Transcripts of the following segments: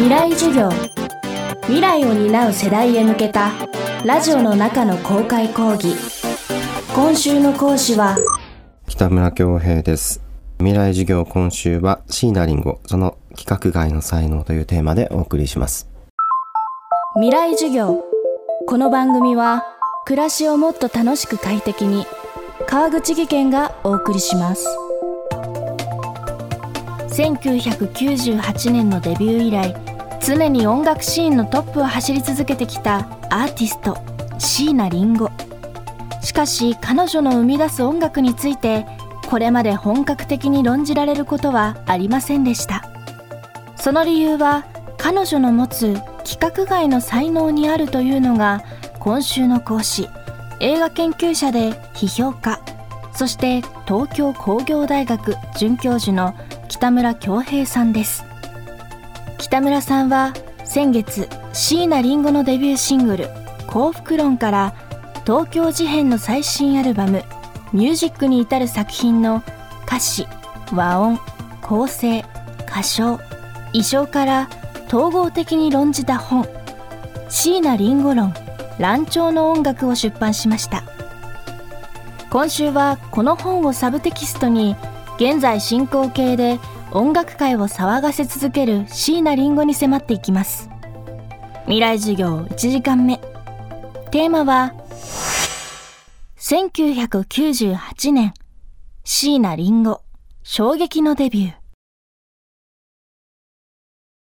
未来授業。未来を担う世代へ向けたラジオの中の公開講義。今週の講師は北村恭平です。未来授業今週は椎名林檎その規格外の才能というテーマでお送りします。未来授業。この番組は暮らしをもっと楽しく快適に川口義賢がお送りします。1998年のデビュー以来常に音楽シーンのトップを走り続けてきたアーティスト椎名林檎。しかし彼女の生み出す音楽についてこれまで本格的に論じられることはありませんでした。その理由は彼女の持つ規格外の才能にあるというのが今週の講師映画研究者で批評家そして東京工業大学准教授の北村恭平さんです。北村さんは先月椎名林檎のデビューシングル「幸福論」から東京事変の最新アルバム「ミュージック」に至る作品の歌詞和音構成歌唱衣装から統合的に論じた本「椎名林檎論乱調の音楽」を出版しました。今週はこの本をサブテキストに現在進行形で音楽界を騒がせ続ける椎名林檎に迫っていきます。未来授業1時間目。テーマは1998年椎名林檎衝撃のデビュー。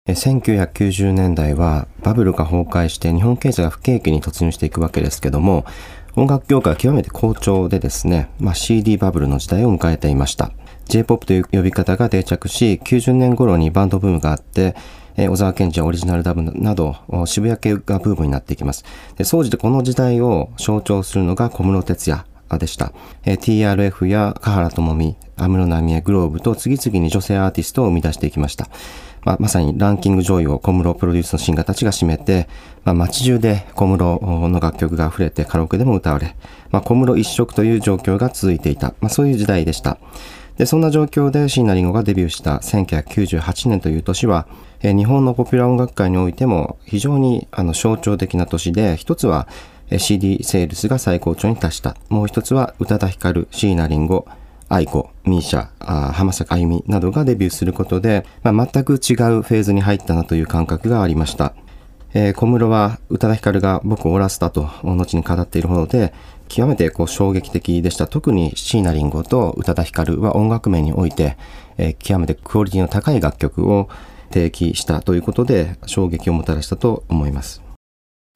1990年代はバブルが崩壊して日本経済が不景気に突入していくわけですけども音楽業界は極めて好調でですね、まあ、CD バブルの時代を迎えていました。J-POP という呼び方が定着し、90年頃にバンドブームがあって、えー、小沢健二やオリジナルダブなど、渋谷系がブームになっていきます。で、総じてこの時代を象徴するのが小室哲也でした。えー、TRF や香原朋美、安室奈美恵、グローブと次々に女性アーティストを生み出していきました。まあ、まさにランキング上位を小室プロデュースのシンガーたちが占めて、まあ、街中で小室の楽曲が溢れてカラオケでも歌われ、まあ、小室一色という状況が続いていた、まあ、そういう時代でした。で、そんな状況で椎名林檎がデビューした1998年という年は、え日本のポピュラー音楽界においても非常にあの象徴的な年で、一つは CD セールスが最高潮に達した。もう一つは宇多田ヒカル、椎名林檎、愛子、ミーシャ、浜坂あゆみなどがデビューすることで、まあ、全く違うフェーズに入ったなという感覚がありました。えー、小室は宇多田ヒカルが僕をおらせたと後に語っているほどで、極めてこう衝撃的でした。特に椎名林檎と宇多田ヒカルは音楽面において、えー、極めてクオリティの高い楽曲を提起したということで衝撃をもたらしたと思います。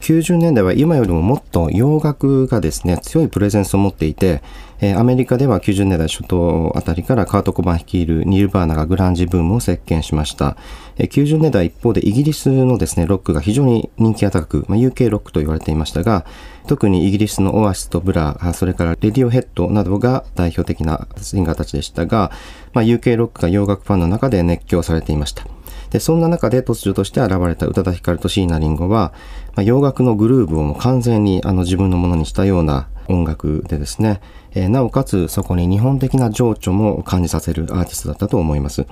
90年代は今よりももっと洋楽がですね、強いプレゼンスを持っていて、え、アメリカでは90年代初頭あたりからカート・コバン率いるニルバーナがグランジブームを席巻しました。え、90年代一方でイギリスのですね、ロックが非常に人気が高く、ま、UK ロックと言われていましたが、特にイギリスのオアシスとブラ、それからレディオヘッドなどが代表的なシンガーたちでしたが、ま、UK ロックが洋楽ファンの中で熱狂されていました。で、そんな中で突如として現れた宇多田ヒカルと椎名林檎は、まあ、洋楽のグルーブをも完全にあの自分のものにしたような音楽でですね、えー、なおかつそこに日本的な情緒も感じさせるアーティストだったと思います。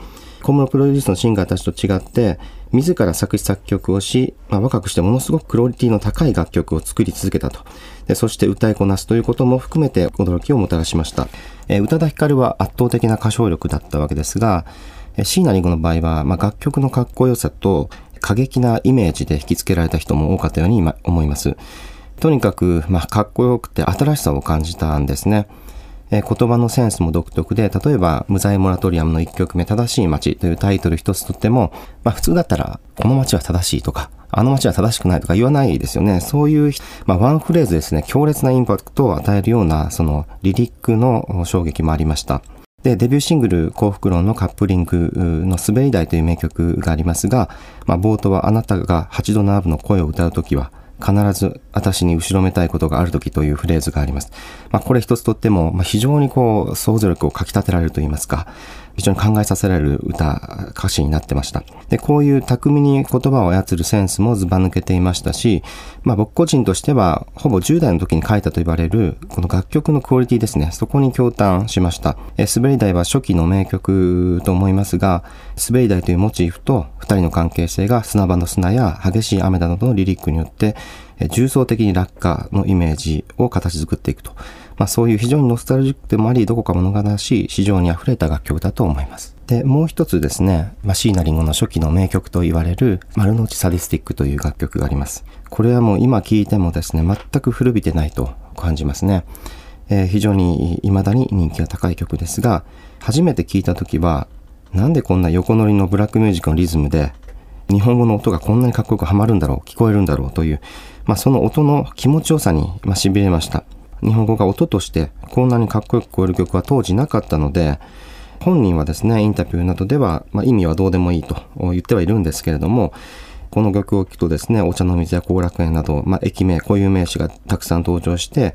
小室プロデュースのシンガーたちと違って、自ら作詞作曲をし、まあ、若くしてものすごくクオリティの高い楽曲を作り続けたと。でそして歌いこなすということも含めて驚きをもたらしました。えー、宇多田ヒカルは圧倒的な歌唱力だったわけですが、椎名林檎の場合は、まあ、楽曲のかっこよさと過激なイメージで引き付けられた人も多かったように思います。とにかく、まあ、かっこよくて新しさを感じたんですね。え、言葉のセンスも独特で、例えば、無罪モラトリアムの1曲目、正しい街というタイトル一つとっても、まあ普通だったら、この街は正しいとか、あの街は正しくないとか言わないですよね。そういう、まあワンフレーズですね、強烈なインパクトを与えるような、そのリリックの衝撃もありました。で、デビューシングル幸福論のカップリングの滑り台という名曲がありますが、まあ冒頭はあなたが8度ナーブの声を歌うときは、必ず私に後ろめたいことがあるときというフレーズがあります。まあ、これ一つとっても、まあ、非常にこう、想像力をかき立てられると言いますか、非常に考えさせられる歌、歌詞になってました。で、こういう巧みに言葉を操るセンスもずば抜けていましたし、まあ僕個人としては、ほぼ10代の時に書いたと言われる、この楽曲のクオリティですね。そこに驚嘆しました。え滑り台は初期の名曲と思いますが、滑り台というモチーフと2人の関係性が砂場の砂や激しい雨などのリリックによって、重層的に落下のイメージを形作っていくと。まあ、そういう非常にノスタルジックでもあり、どこか物悲しい、市場に溢れた楽曲だと思います。で、もう一つですね、まあ、椎名林檎の初期の名曲と言われる、丸の内サディスティックという楽曲があります。これはもう今聴いてもですね、全く古びてないと感じますね。えー、非常に未だに人気が高い曲ですが、初めて聴いた時は、なんでこんな横乗りのブラックミュージックのリズムで、日本語の音がこんなにかっこよくはまるんだろう、聞こえるんだろうという、まあ、その音の気持ちよさに、まあ、痺れました。日本語が音としてこんなにかっこよく聞こえる曲は当時なかったので、本人はですね、インタビューなどでは、まあ、意味はどうでもいいと言ってはいるんですけれども、この曲を聴くとですね、お茶の水や後楽園など、まあ、駅名、固有名詞がたくさん登場して、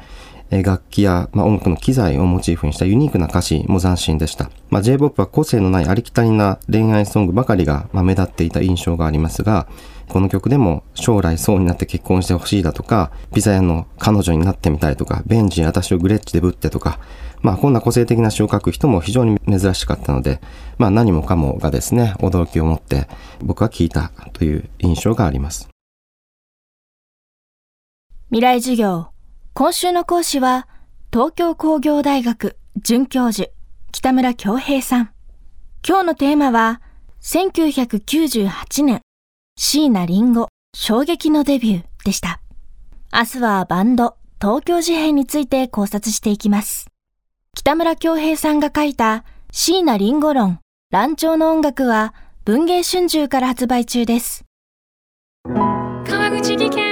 楽器や、まあ、音楽の機材をモチーフにしたユニークな歌詞も斬新でした。まあ、J-POP は個性のないありきたりな恋愛ソングばかりが、ま、目立っていた印象がありますが、この曲でも将来そうになって結婚してほしいだとか、ピザ屋の彼女になってみたいとか、ベンジに私をグレッチでぶってとか、まあこんな個性的な詩を書く人も非常に珍しかったので、まあ何もかもがですね、驚きを持って僕は聞いたという印象があります。未来授業。今週の講師は、東京工業大学准教授、北村京平さん。今日のテーマは、1998年、椎名林檎衝撃のデビューでした。明日はバンド東京事変について考察していきます。北村京平さんが書いた椎名林檎論乱調の音楽は文芸春秋から発売中です。川口技研